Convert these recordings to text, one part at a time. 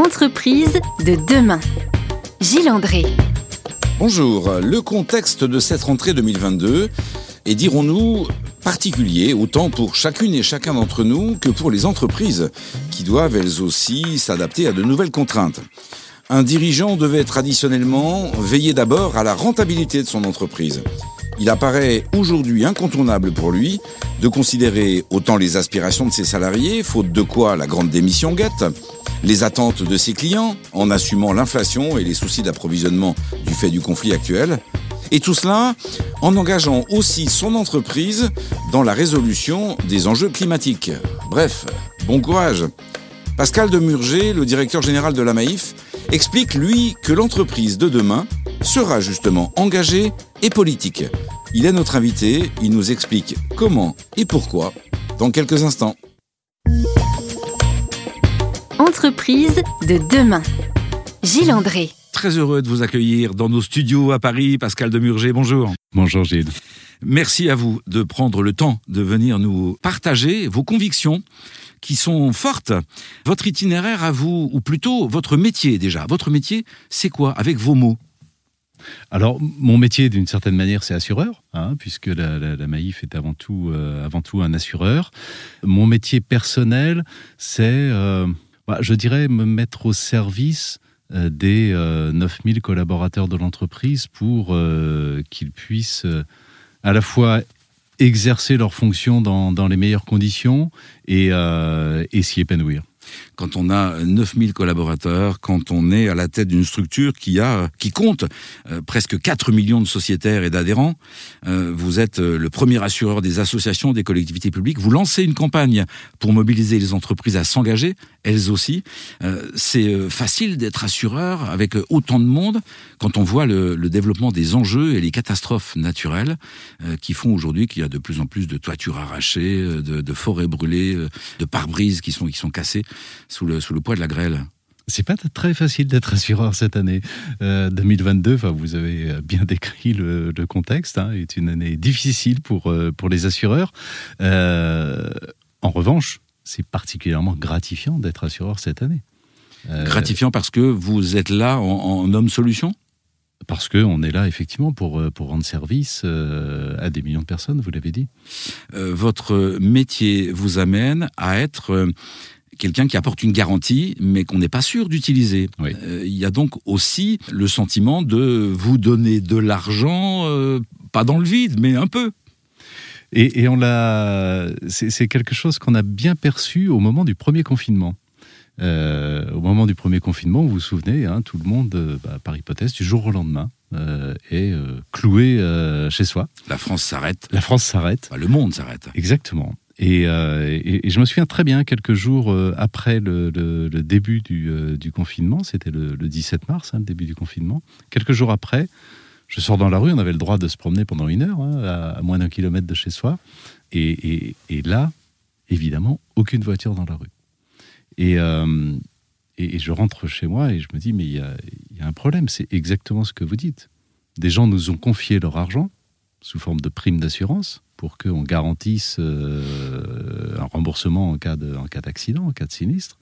Entreprise de demain. Gilles André. Bonjour, le contexte de cette rentrée 2022 est, dirons-nous, particulier, autant pour chacune et chacun d'entre nous que pour les entreprises, qui doivent elles aussi s'adapter à de nouvelles contraintes. Un dirigeant devait traditionnellement veiller d'abord à la rentabilité de son entreprise. Il apparaît aujourd'hui incontournable pour lui de considérer autant les aspirations de ses salariés, faute de quoi la grande démission guette, les attentes de ses clients, en assumant l'inflation et les soucis d'approvisionnement du fait du conflit actuel, et tout cela en engageant aussi son entreprise dans la résolution des enjeux climatiques. Bref, bon courage. Pascal Demurger, le directeur général de la Maïf, explique lui que l'entreprise de demain sera justement engagée et politique. Il est notre invité, il nous explique comment et pourquoi dans quelques instants. Entreprise de demain. Gilles André. Très heureux de vous accueillir dans nos studios à Paris. Pascal Demurger, bonjour. Bonjour Gilles. Merci à vous de prendre le temps de venir nous partager vos convictions qui sont fortes. Votre itinéraire à vous, ou plutôt votre métier déjà. Votre métier, c'est quoi avec vos mots? Alors, mon métier, d'une certaine manière, c'est assureur, hein, puisque la, la, Maïf est avant tout, euh, avant tout un assureur. Mon métier personnel, c'est, euh, bah, je dirais, me mettre au service euh, des 9000 collaborateurs de l'entreprise pour qu'ils puissent à la fois exercer leurs fonctions dans, dans les meilleures conditions et, et s'y épanouir quand on a 9000 collaborateurs, quand on est à la tête d'une structure qui a, qui compte euh, presque 4 millions de sociétaires et d'adhérents. Euh, vous êtes euh, le premier assureur des associations, des collectivités publiques. Vous lancez une campagne pour mobiliser les entreprises à s'engager, elles aussi. c'est facile d'être assureur avec autant de monde quand on voit le, développement des enjeux et les catastrophes naturelles qui font aujourd'hui qu'il y a de plus en plus de toitures arrachées, de, forêts brûlées, de pare-brises qui sont, qui sont cassés sous le, sous le poids de la grêle c'est pas très facile d'être assureur cette année 2022. Euh, enfin, vous avez bien décrit le, contexte. Hein, est une année difficile pour euh, pour les assureurs. Euh, en revanche, c'est particulièrement gratifiant d'être assureur cette année. gratifiant parce que vous êtes là en, en homme solution? Parce qu'on est là effectivement pour, pour rendre service à des millions de personnes, vous l'avez dit. votre métier vous amène à être quelqu'un qui apporte une garantie, mais qu'on n'est pas sûr d'utiliser. Euh, il y a donc aussi le sentiment de vous donner de l'argent, euh, pas dans le vide, mais un peu. Et, on l'a, c'est quelque chose qu'on a bien perçu au moment du premier confinement. Euh, au moment du premier confinement, vous vous souvenez, hein, tout le monde, bah, par hypothèse, du jour au lendemain, est cloué chez soi. La France s'arrête. La France s'arrête. le monde s'arrête. Exactement. Euh, et, je me souviens très bien, quelques jours euh, après le, début euh, du, confinement, c'était le, 17 mars, hein, le début du confinement, quelques jours après, je sors dans la rue, on avait le droit de se promener pendant une heure, hein, à, moins d'un kilomètre de chez soi. Et, là, évidemment, aucune voiture dans la rue. Et, je rentre chez moi et je me dis, mais il y a un problème, c'est exactement ce que vous dites. Des gens nous ont confié leur argent sous forme de prime d'assurance pour qu'on garantisse euh, un remboursement en cas d'accident, en, cas de sinistre.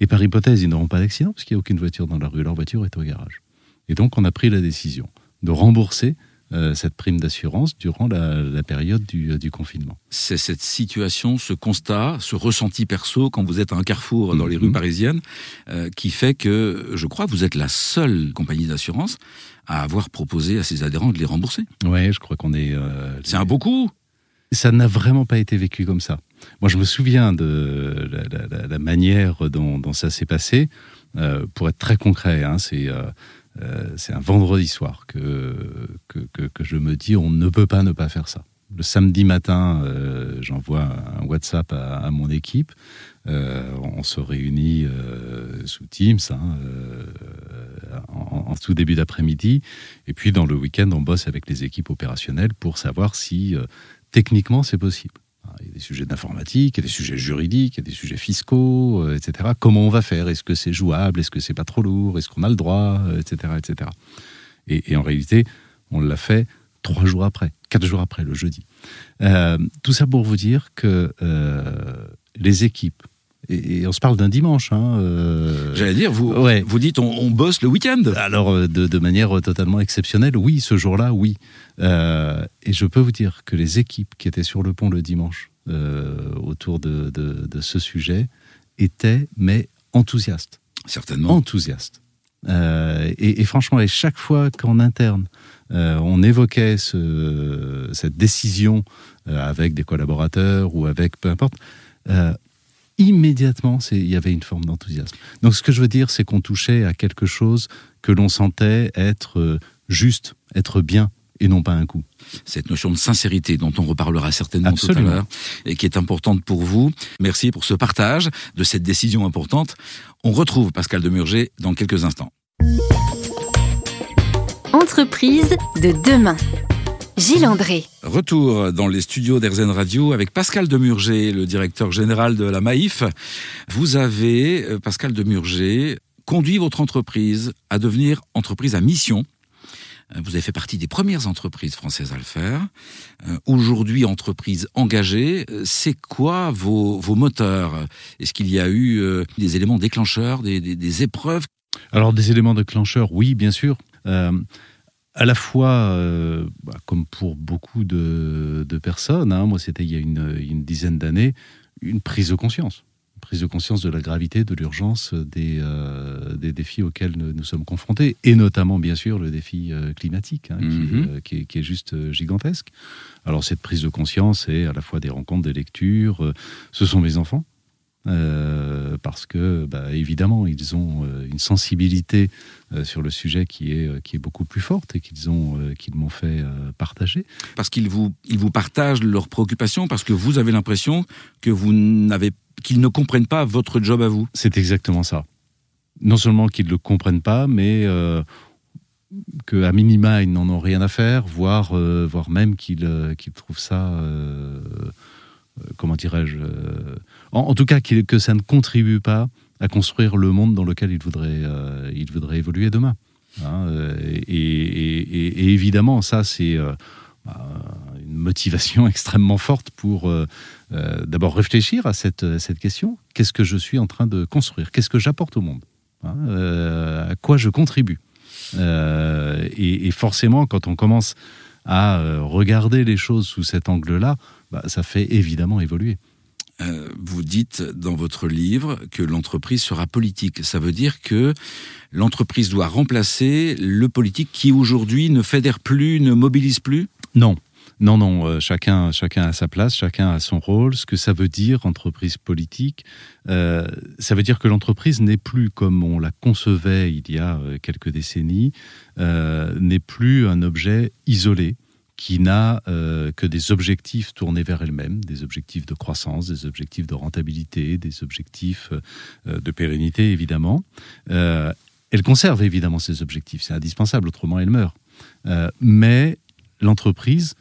Et par hypothèse, ils n'auront pas d'accident parce qu'il n'y a aucune voiture dans la rue. Leur voiture est au garage. Et donc, on a pris la décision de rembourser euh, cette prime d'assurance durant la, période du, du confinement. C'est cette situation, ce constat, ce ressenti perso quand vous êtes à un carrefour dans les rues mhm. parisiennes euh, qui fait que, je crois, vous êtes la seule compagnie d'assurance à avoir proposé à ses adhérents de les rembourser. Oui, je crois qu'on est... C'est un beau coup ça n'a vraiment pas été vécu comme ça. Moi, je me souviens de la, manière dont, ça s'est passé. Euh, pour être très concret, hein, euh, euh, c'est un vendredi soir que, je me dis on ne peut pas ne pas faire ça. Le samedi matin, j'envoie un WhatsApp à, mon équipe. on se réunit sous Teams hein, en, en, tout début d'après-midi. Et puis dans le week-end, on bosse avec les équipes opérationnelles pour savoir si techniquement, c'est possible. Il y a des sujets d'informatique, il y a des sujets juridiques, il y a des sujets fiscaux, euh, etc. Comment on va faire? Est-ce que c'est jouable? Est-ce que c'est pas trop lourd? Est-ce qu'on a le droit? Etc. etc. Et, en réalité, on l'a fait trois jours après, quatre jours après, le jeudi. Euh, tout ça pour vous dire que euh, les équipes et, on se parle d'un dimanche. Hein, euh, J'allais dire, vous, vous dites on, bosse le week-end. Alors, euh, de, manière totalement exceptionnelle, oui, ce jour-là, oui. Euh, et je peux vous dire que les équipes qui étaient sur le pont le dimanche autour de, ce sujet étaient, mais enthousiastes. Certainement. Enthousiastes. Et, franchement, et chaque fois qu'en interne, on évoquait cette décision avec des collaborateurs ou avec peu importe, immédiatement, il y avait une forme d'enthousiasme. Donc ce que je veux dire, c'est qu'on touchait à quelque chose que l'on sentait être euh, juste, être bien, et non pas un coup. Cette notion de sincérité dont on reparlera certainement tout à l'heure et qui est importante pour vous. Merci pour ce partage de cette décision importante. On retrouve Pascal Demurger dans quelques instants. Entreprise de demain. Gilles André. Retour dans les studios d'Erzen Radio avec Pascal Demurger, le directeur général de la Maïf. Vous avez, euh, Pascal Demurger, conduit votre entreprise à devenir entreprise à mission. Euh, vous avez fait partie des premières entreprises françaises à le faire. Euh, aujourd'hui, entreprise engagée. C'est quoi vos, moteurs? Est-ce qu'il y a eu des éléments déclencheurs, des, épreuves? Alors, des éléments déclencheurs, oui, bien sûr à la fois, euh, bah, comme pour beaucoup de, personnes, hein, moi c'était il y a une, dizaine d'années, une prise de conscience. Une prise de conscience de la gravité, de l'urgence des, euh, des défis auxquels nous, sommes confrontés, et notamment bien sûr le défi euh, climatique, hein, mhm. qui, est, juste gigantesque. Alors cette prise de conscience est à la fois des rencontres, des lectures, ce sont mes enfants euh, parce que, bah, évidemment, ils ont euh, une sensibilité euh, sur le sujet qui est, qui est beaucoup plus forte et qu'ils ont qu'ils m'ont fait partager. Parce qu'ils vous, ils vous partagent leurs préoccupations, parce que vous avez l'impression que vous n'avez qu'ils ne comprennent pas votre job à vous. C'est exactement ça. Non seulement qu'ils ne le comprennent pas, mais qu'à minima, ils n'en ont rien à faire, voire, voire même qu'ils trouvent ça comment dirais-je, euh, en, tout cas que ça ne contribue pas à construire le monde dans lequel il voudrait, euh, il voudrait évoluer demain. Hein, et, évidemment, ça, c'est bah, une motivation extrêmement forte pour d'abord réfléchir à cette, cette question. Qu'est-ce que je suis en train de construire? Qu'est-ce que j'apporte au monde? Hein, À quoi je contribue? Et, forcément, quand on commence à regarder les choses sous cet angle-là, bah, ça fait évidemment évoluer. Euh, vous dites dans votre livre que l'entreprise sera politique. Ça veut dire que l'entreprise doit remplacer le politique qui aujourd'hui ne fédère plus, ne mobilise plus? Non. Non, non, euh, chacun, chacun a sa place, chacun a son rôle. Ce que ça veut dire, entreprise politique, euh, ça veut dire que l'entreprise n'est plus comme on la concevait il y a quelques décennies, n'est plus un objet isolé, qui n'a euh, que des objectifs tournés vers elle-même, des objectifs de croissance, des objectifs de rentabilité, des objectifs euh, de pérennité, évidemment. Euh, elle conserve évidemment ces objectifs, c'est indispensable, autrement elle meurt. mais l'entreprise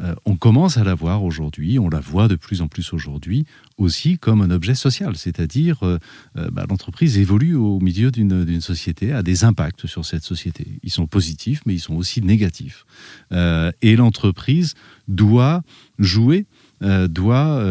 euh, on commence à la voir aujourd'hui, on la voit de plus en plus aujourd'hui, aussi comme un objet social. C'est-à-dire, euh, euh, bah, l'entreprise évolue au milieu d'une société, a des impacts sur cette société. Ils sont positifs, mais ils sont aussi négatifs. et l'entreprise doit jouer, doit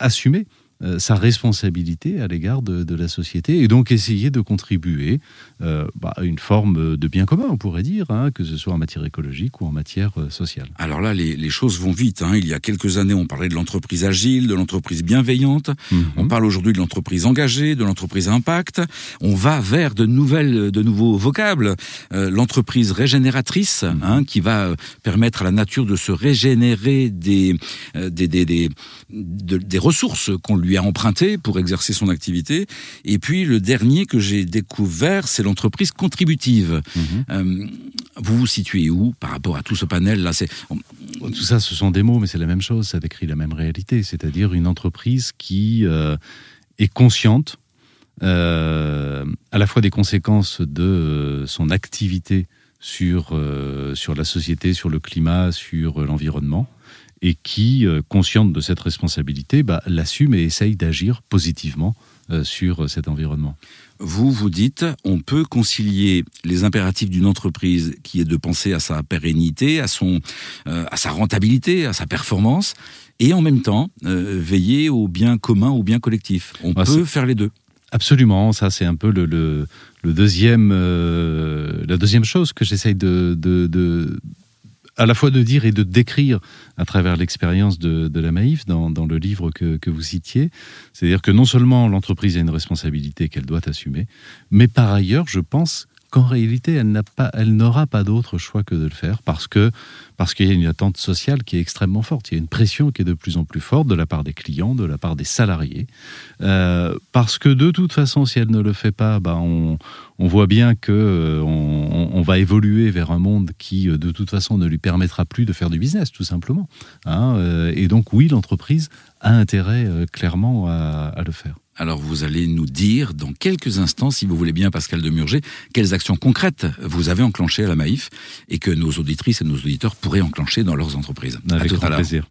assumer euh, sa responsabilité à l'égard de, la société et donc essayer de contribuer euh, bah, à une forme de bien commun, on pourrait dire, hein, que ce soit en matière écologique ou en matière euh, sociale. Alors là, les, choses vont vite. Hein. Il y a quelques années, on parlait de l'entreprise agile, de l'entreprise bienveillante. Mhm. On parle aujourd'hui de l'entreprise engagée, de l'entreprise impact. On va vers de nouvelles, de nouveaux vocables. l'entreprise régénératrice, mhm. hein, qui va permettre à la nature de se régénérer des, des, des, des, des ressources qu'on lui a emprunté pour exercer son activité. Et puis le dernier que j'ai découvert, c'est l'entreprise contributive. Mhm. Euh, vous vous situez où par rapport à tout ce panel là Tout ça, ce sont des mots, mais c'est la même chose. Ça décrit la même réalité, c'est-à-dire une entreprise qui euh, est consciente euh, à la fois des conséquences de son activité sur, sur la société, sur le climat, sur l'environnement, et qui, euh, consciente de cette responsabilité, bah, l'assume et essaye d'agir positivement euh, sur cet environnement. Vous, vous dites, on peut concilier les impératifs d'une entreprise qui est de penser à sa pérennité, à, son, euh, à sa rentabilité, à sa performance, et en même temps veiller au bien commun, au bien collectif. On ah, peut faire les deux. Absolument, ça c'est un peu le, le, deuxième, la deuxième chose que j'essaye de, de, de, à la fois de dire et de décrire à travers l'expérience de, la Maïf dans, le livre que, que vous citiez. C'est-à-dire que non seulement l'entreprise a une responsabilité qu'elle doit assumer, mais par ailleurs, je pense qu'en réalité, elle n'aura pas d'autre choix que de le faire parce qu'il y a une attente sociale qui est extrêmement forte. Il y a une pression qui est de plus en plus forte de la part des clients, de la part des salariés, euh, parce que de toute façon, si elle ne le fait pas, bah on, voit bien que euh, on, va évoluer vers un monde qui, euh, de toute façon, ne lui permettra plus de faire du business, tout simplement. Hein, et donc, oui, l'entreprise a intérêt clairement à le faire. Alors vous allez nous dire dans quelques instants, si vous voulez bien, Pascal de Murger, quelles actions concrètes vous avez enclenchées à la Maïf et que nos auditrices et nos auditeurs pourraient enclencher dans leurs entreprises. Avec grand plaisir.